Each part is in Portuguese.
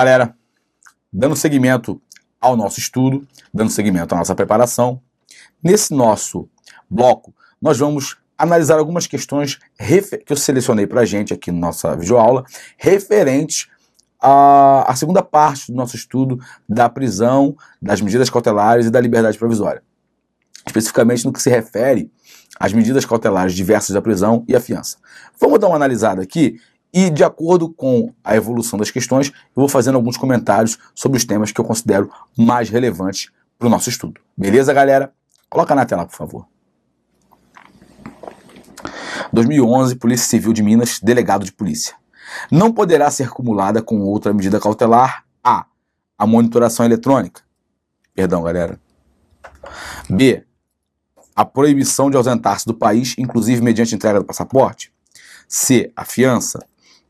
Galera. Dando seguimento ao nosso estudo, dando seguimento à nossa preparação. Nesse nosso bloco, nós vamos analisar algumas questões que eu selecionei para a gente aqui na nossa videoaula, referentes à, à segunda parte do nosso estudo da prisão, das medidas cautelares e da liberdade provisória. Especificamente no que se refere às medidas cautelares diversas da prisão e a fiança. Vamos dar uma analisada aqui e, de acordo com a evolução das questões, eu vou fazendo alguns comentários sobre os temas que eu considero mais relevantes para o nosso estudo. Beleza, galera? Coloca na tela, por favor. 2011, Polícia Civil de Minas, delegado de polícia. Não poderá ser acumulada com outra medida cautelar A. A monitoração eletrônica. Perdão, galera. B. A proibição de ausentar-se do país, inclusive mediante entrega do passaporte. C. A fiança.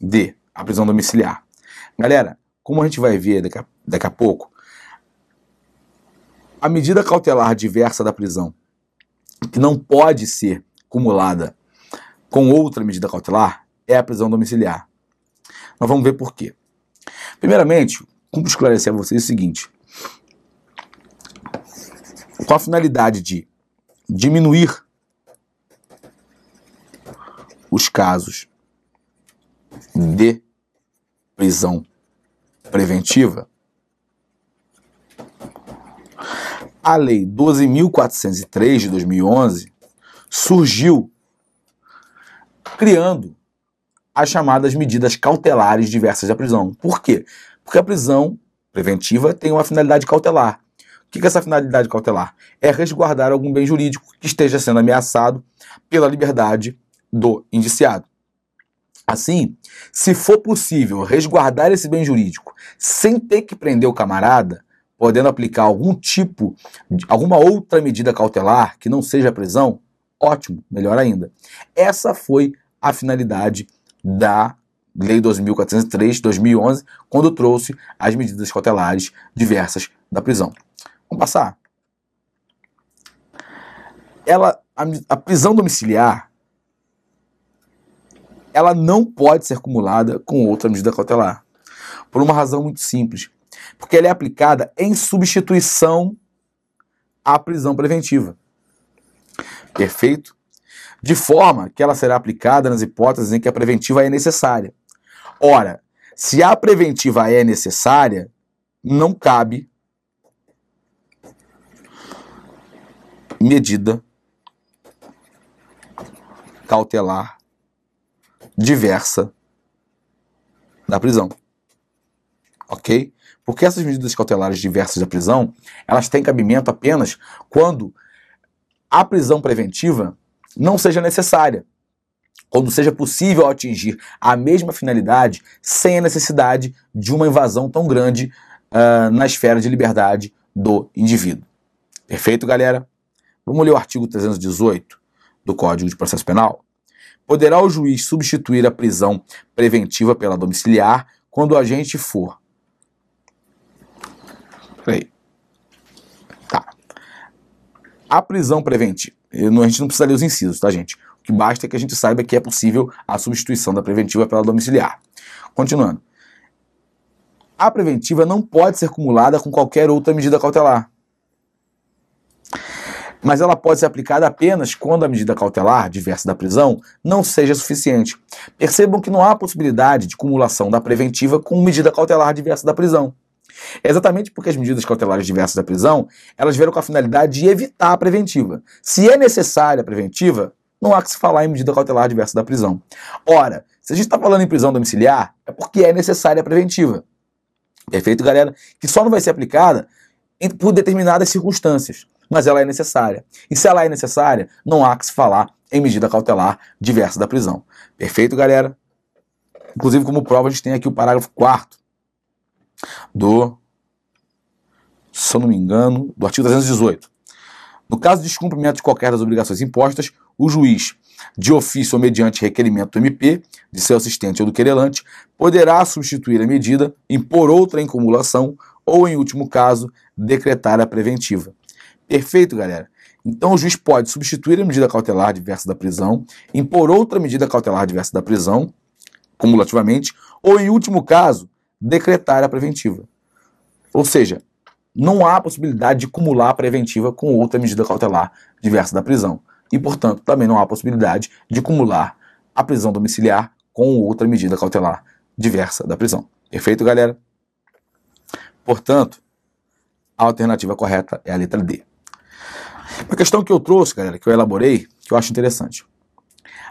D. A prisão domiciliar. Galera, como a gente vai ver daqui a, daqui a pouco, a medida cautelar diversa da prisão, que não pode ser acumulada com outra medida cautelar, é a prisão domiciliar. Nós vamos ver por quê. Primeiramente, como esclarecer a vocês o seguinte: com a finalidade de diminuir os casos de prisão preventiva, a Lei 12.403 de 2011 surgiu criando as chamadas medidas cautelares diversas da prisão. Por quê? Porque a prisão preventiva tem uma finalidade cautelar. O que é essa finalidade cautelar? É resguardar algum bem jurídico que esteja sendo ameaçado pela liberdade do indiciado. Assim, se for possível resguardar esse bem jurídico sem ter que prender o camarada, podendo aplicar algum tipo, alguma outra medida cautelar que não seja prisão, ótimo, melhor ainda. Essa foi a finalidade da Lei 2.403 de 2011, quando trouxe as medidas cautelares diversas da prisão. Vamos passar. Ela, a, a prisão domiciliar ela não pode ser acumulada com outra medida cautelar. Por uma razão muito simples. Porque ela é aplicada em substituição à prisão preventiva. Perfeito? De forma que ela será aplicada nas hipóteses em que a preventiva é necessária. Ora, se a preventiva é necessária, não cabe medida cautelar diversa da prisão. Ok? Porque essas medidas cautelares diversas da prisão, elas têm cabimento apenas quando a prisão preventiva não seja necessária. Quando seja possível atingir a mesma finalidade sem a necessidade de uma invasão tão grande uh, na esfera de liberdade do indivíduo. Perfeito, galera? Vamos ler o artigo 318 do Código de Processo Penal? Poderá o juiz substituir a prisão preventiva pela domiciliar quando o agente for. Peraí. Tá. A prisão preventiva. A gente não precisa ler os incisos, tá, gente? O que basta é que a gente saiba que é possível a substituição da preventiva pela domiciliar. Continuando. A preventiva não pode ser acumulada com qualquer outra medida cautelar mas ela pode ser aplicada apenas quando a medida cautelar diversa da prisão não seja suficiente. Percebam que não há possibilidade de cumulação da preventiva com medida cautelar diversa da prisão. É exatamente porque as medidas cautelares diversas da prisão, elas vieram com a finalidade de evitar a preventiva. Se é necessária a preventiva, não há que se falar em medida cautelar diversa da prisão. Ora, se a gente está falando em prisão domiciliar, é porque é necessária a preventiva. Perfeito, galera? Que só não vai ser aplicada por determinadas circunstâncias mas ela é necessária. E se ela é necessária, não há que se falar em medida cautelar diversa da prisão. Perfeito, galera? Inclusive, como prova, a gente tem aqui o parágrafo 4 do, se eu não me engano, do artigo 318. No caso de descumprimento de qualquer das obrigações impostas, o juiz, de ofício ou mediante requerimento do MP, de seu assistente ou do querelante, poderá substituir a medida, impor outra em cumulação ou, em último caso, decretar a preventiva. Perfeito, galera? Então o juiz pode substituir a medida cautelar diversa da prisão, impor outra medida cautelar diversa da prisão, cumulativamente, ou em último caso, decretar a preventiva. Ou seja, não há possibilidade de cumular a preventiva com outra medida cautelar diversa da prisão. E, portanto, também não há possibilidade de cumular a prisão domiciliar com outra medida cautelar diversa da prisão. Perfeito, galera? Portanto, a alternativa correta é a letra D. Uma questão que eu trouxe, galera, que eu elaborei, que eu acho interessante.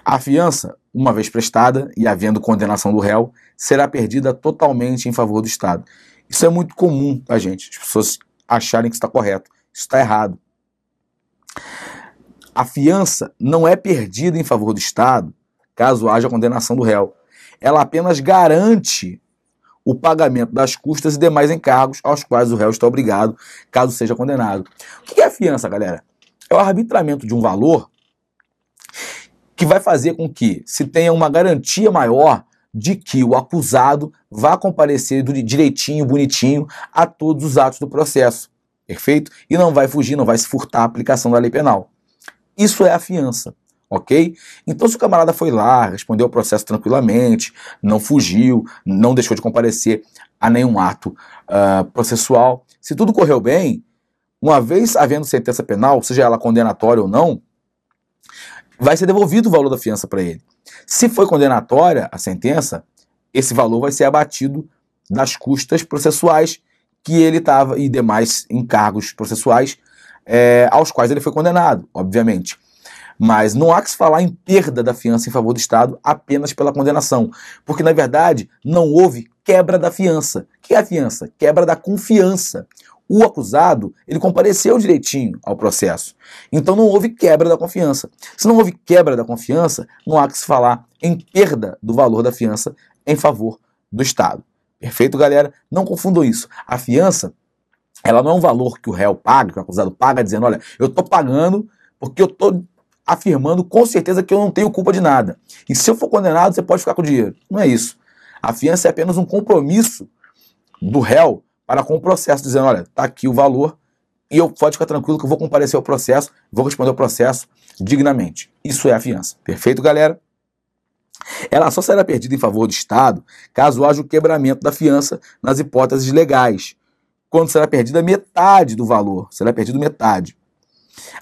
A fiança, uma vez prestada e havendo condenação do réu, será perdida totalmente em favor do Estado. Isso é muito comum para gente, as pessoas acharem que está correto. Isso está errado. A fiança não é perdida em favor do Estado caso haja condenação do réu. Ela apenas garante o pagamento das custas e demais encargos aos quais o réu está obrigado, caso seja condenado. O que é a fiança, galera? É o arbitramento de um valor que vai fazer com que se tenha uma garantia maior de que o acusado vá comparecer direitinho, bonitinho a todos os atos do processo. Perfeito? E não vai fugir, não vai se furtar a aplicação da lei penal. Isso é a fiança. Ok? Então, se o camarada foi lá, respondeu ao processo tranquilamente, não fugiu, não deixou de comparecer a nenhum ato uh, processual, se tudo correu bem, uma vez havendo sentença penal, seja ela condenatória ou não, vai ser devolvido o valor da fiança para ele. Se foi condenatória a sentença, esse valor vai ser abatido das custas processuais que ele estava e demais encargos processuais é, aos quais ele foi condenado, obviamente. Mas não há que se falar em perda da fiança em favor do Estado apenas pela condenação, porque na verdade não houve quebra da fiança. O que é a fiança? Quebra da confiança o acusado ele compareceu direitinho ao processo. Então não houve quebra da confiança. Se não houve quebra da confiança, não há que se falar em perda do valor da fiança em favor do Estado. Perfeito, galera? Não confundam isso. A fiança, ela não é um valor que o réu paga, que o acusado paga, dizendo: olha, eu estou pagando porque eu estou afirmando com certeza que eu não tenho culpa de nada. E se eu for condenado, você pode ficar com o dinheiro. Não é isso. A fiança é apenas um compromisso do réu para com o processo, dizendo: olha, está aqui o valor e eu pode ficar tranquilo que eu vou comparecer ao processo, vou responder ao processo dignamente. Isso é a fiança. Perfeito, galera? Ela só será perdida em favor do Estado caso haja o quebramento da fiança nas hipóteses legais, quando será perdida metade do valor, será perdido metade,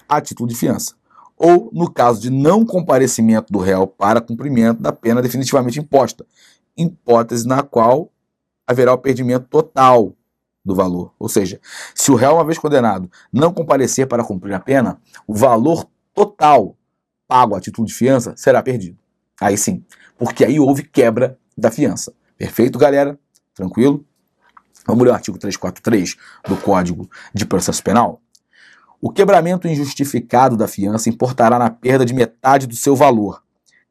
a título de fiança. Ou no caso de não comparecimento do réu para cumprimento da pena definitivamente imposta, hipótese na qual haverá o perdimento total do valor. Ou seja, se o réu, uma vez condenado, não comparecer para cumprir a pena, o valor total pago a título de fiança será perdido. Aí sim, porque aí houve quebra da fiança. Perfeito, galera? Tranquilo? Vamos ler o artigo 343 do Código de Processo Penal? O quebramento injustificado da fiança importará na perda de metade do seu valor,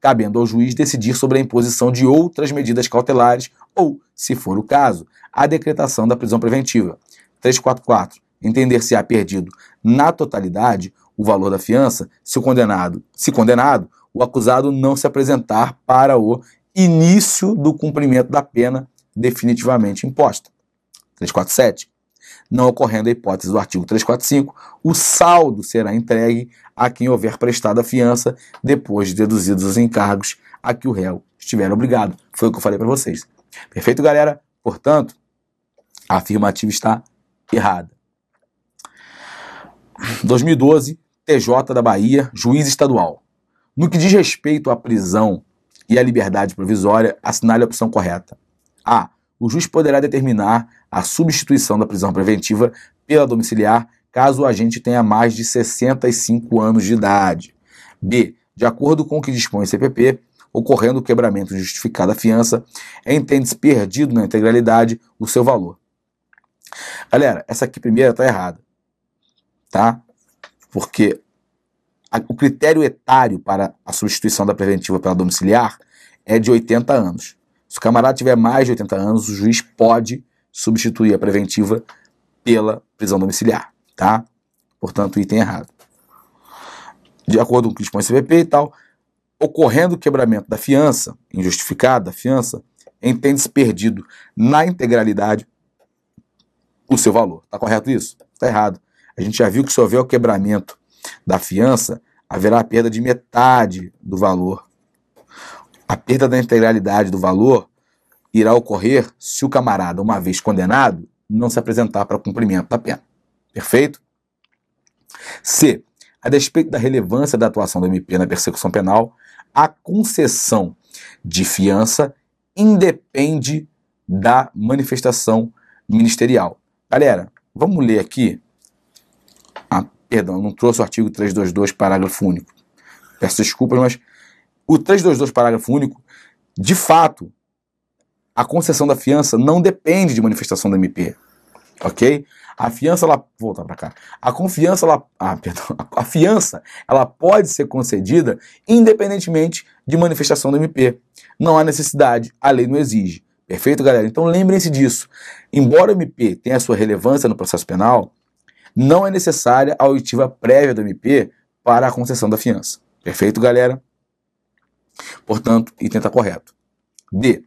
cabendo ao juiz decidir sobre a imposição de outras medidas cautelares ou, se for o caso, a decretação da prisão preventiva. 344. Entender se há perdido na totalidade o valor da fiança se o condenado, se condenado, o acusado não se apresentar para o início do cumprimento da pena definitivamente imposta. 347. Não ocorrendo a hipótese do artigo 345, o saldo será entregue a quem houver prestado a fiança depois de deduzidos os encargos a que o réu estiver obrigado. Foi o que eu falei para vocês. Perfeito, galera? Portanto, a afirmativa está errada. 2012, TJ da Bahia, juiz estadual. No que diz respeito à prisão e à liberdade provisória, assinale a opção correta. A. O juiz poderá determinar a substituição da prisão preventiva pela domiciliar caso o agente tenha mais de 65 anos de idade. B. De acordo com o que dispõe o CPP, ocorrendo o quebramento justificado da fiança, entende-se perdido na integralidade o seu valor. Galera, essa aqui primeira está errada, tá? Porque a, o critério etário para a substituição da preventiva pela domiciliar é de 80 anos. Se o camarada tiver mais de 80 anos, o juiz pode substituir a preventiva pela prisão domiciliar tá? Portanto, item errado. De acordo com o que dispõe o CPP e tal, ocorrendo o quebramento da fiança, injustificado da fiança, entende-se perdido na integralidade o seu valor. Está correto isso? Está errado. A gente já viu que se houver o quebramento da fiança, haverá a perda de metade do valor. A perda da integralidade do valor irá ocorrer se o camarada, uma vez condenado, não se apresentar para cumprimento da pena. Perfeito? C. A despeito da relevância da atuação do MP na persecução penal, a concessão de fiança independe da manifestação ministerial. Galera, vamos ler aqui. Ah, perdão, não trouxe o artigo 322, parágrafo único. Peço desculpas, mas o 322, parágrafo único, de fato, a concessão da fiança não depende de manifestação do MP. Ok? A fiança, ela. Vou voltar para cá. A confiança, ela. Ah, perdão. A fiança, ela pode ser concedida independentemente de manifestação do MP. Não há necessidade, a lei não exige. Perfeito, galera? Então lembrem-se disso. Embora o MP tenha sua relevância no processo penal, não é necessária a oitiva prévia do MP para a concessão da fiança. Perfeito, galera? Portanto, item está correto. D.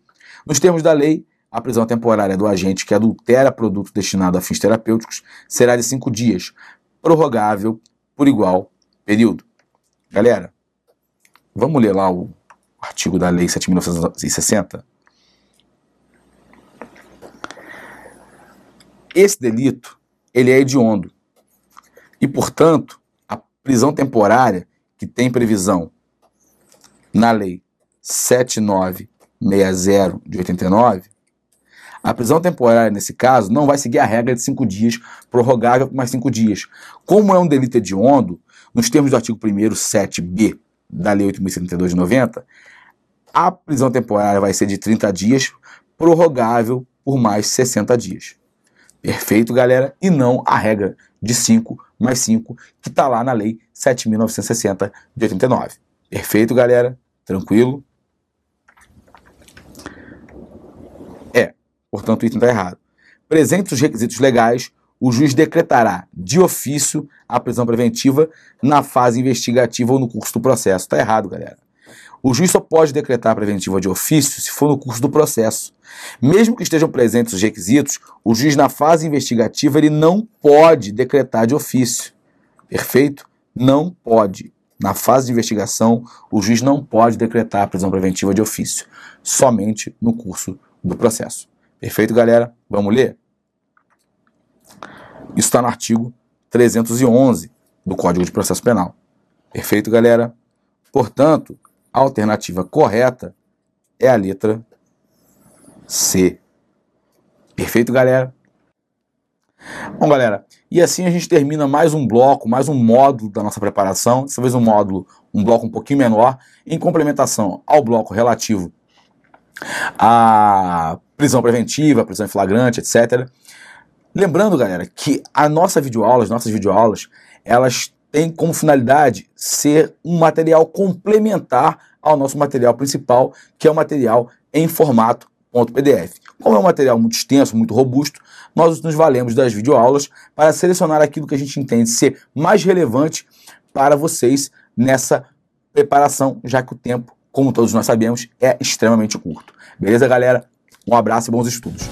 Nos termos da lei, a prisão temporária do agente que adultera produto destinado a fins terapêuticos será de cinco dias, prorrogável por igual período. Galera, vamos ler lá o artigo da Lei 7.960? Esse delito, ele é hediondo. E, portanto, a prisão temporária que tem previsão na Lei 7960 de 89, a prisão temporária, nesse caso, não vai seguir a regra de cinco dias, prorrogável por mais cinco dias. Como é um delito hediondo, nos termos do artigo 1 7b da Lei 8.072 de 90, a prisão temporária vai ser de 30 dias, prorrogável por mais 60 dias. Perfeito, galera? E não a regra de 5 mais 5, que está lá na Lei 7.960 de 89. Perfeito, galera? Tranquilo? É, portanto, o item está errado. Presentes os requisitos legais, o juiz decretará de ofício a prisão preventiva na fase investigativa ou no curso do processo. Está errado, galera. O juiz só pode decretar a preventiva de ofício se for no curso do processo. Mesmo que estejam presentes os requisitos, o juiz na fase investigativa ele não pode decretar de ofício. Perfeito? Não pode. Na fase de investigação, o juiz não pode decretar a prisão preventiva de ofício, somente no curso do processo. Perfeito, galera? Vamos ler? Isso está no artigo 311 do Código de Processo Penal. Perfeito, galera? Portanto, a alternativa correta é a letra C. Perfeito, galera? Bom, galera, e assim a gente termina mais um bloco, mais um módulo da nossa preparação. Dessa vez um módulo, um bloco um pouquinho menor, em complementação ao bloco relativo à prisão preventiva, prisão em flagrante, etc. Lembrando, galera, que a nossa videoaula, as nossas videoaulas, elas tem como finalidade ser um material complementar ao nosso material principal, que é o material em formato Como é um material muito extenso, muito robusto, nós nos valemos das videoaulas para selecionar aquilo que a gente entende ser mais relevante para vocês nessa preparação, já que o tempo, como todos nós sabemos, é extremamente curto. Beleza, galera? Um abraço e bons estudos.